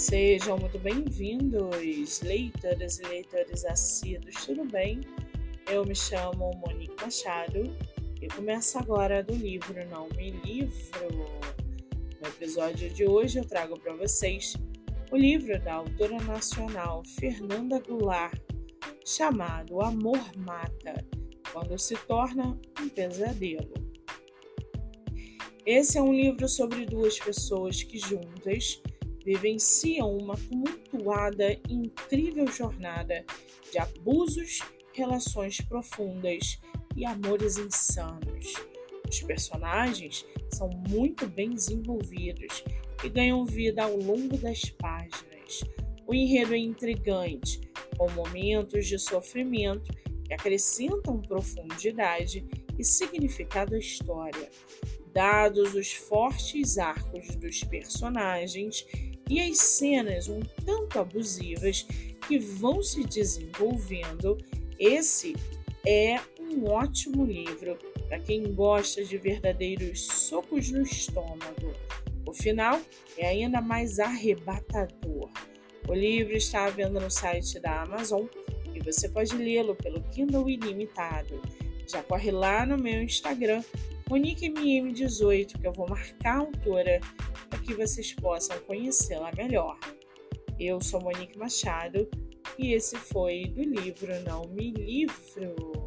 Sejam muito bem-vindos, leitoras e leitores assíduos, tudo bem? Eu me chamo Monique Machado e começo agora do livro Não Me Livro. No episódio de hoje eu trago para vocês o livro da autora nacional Fernanda Goulart, chamado Amor Mata, quando se torna um pesadelo. Esse é um livro sobre duas pessoas que juntas vivenciam uma tumultuada e incrível jornada de abusos, relações profundas e amores insanos. Os personagens são muito bem desenvolvidos e ganham vida ao longo das páginas. O enredo é intrigante, com momentos de sofrimento que acrescentam profundidade e significado à história. Dados os fortes arcos dos personagens e as cenas um tanto abusivas que vão se desenvolvendo, esse é um ótimo livro para quem gosta de verdadeiros socos no estômago. O final é ainda mais arrebatador. O livro está à venda no site da Amazon e você pode lê-lo pelo Kindle Ilimitado. Já corre lá no meu Instagram, MoniqueMM18, que eu vou marcar a autora para que vocês possam conhecê-la melhor. Eu sou Monique Machado e esse foi do livro Não Me Livro.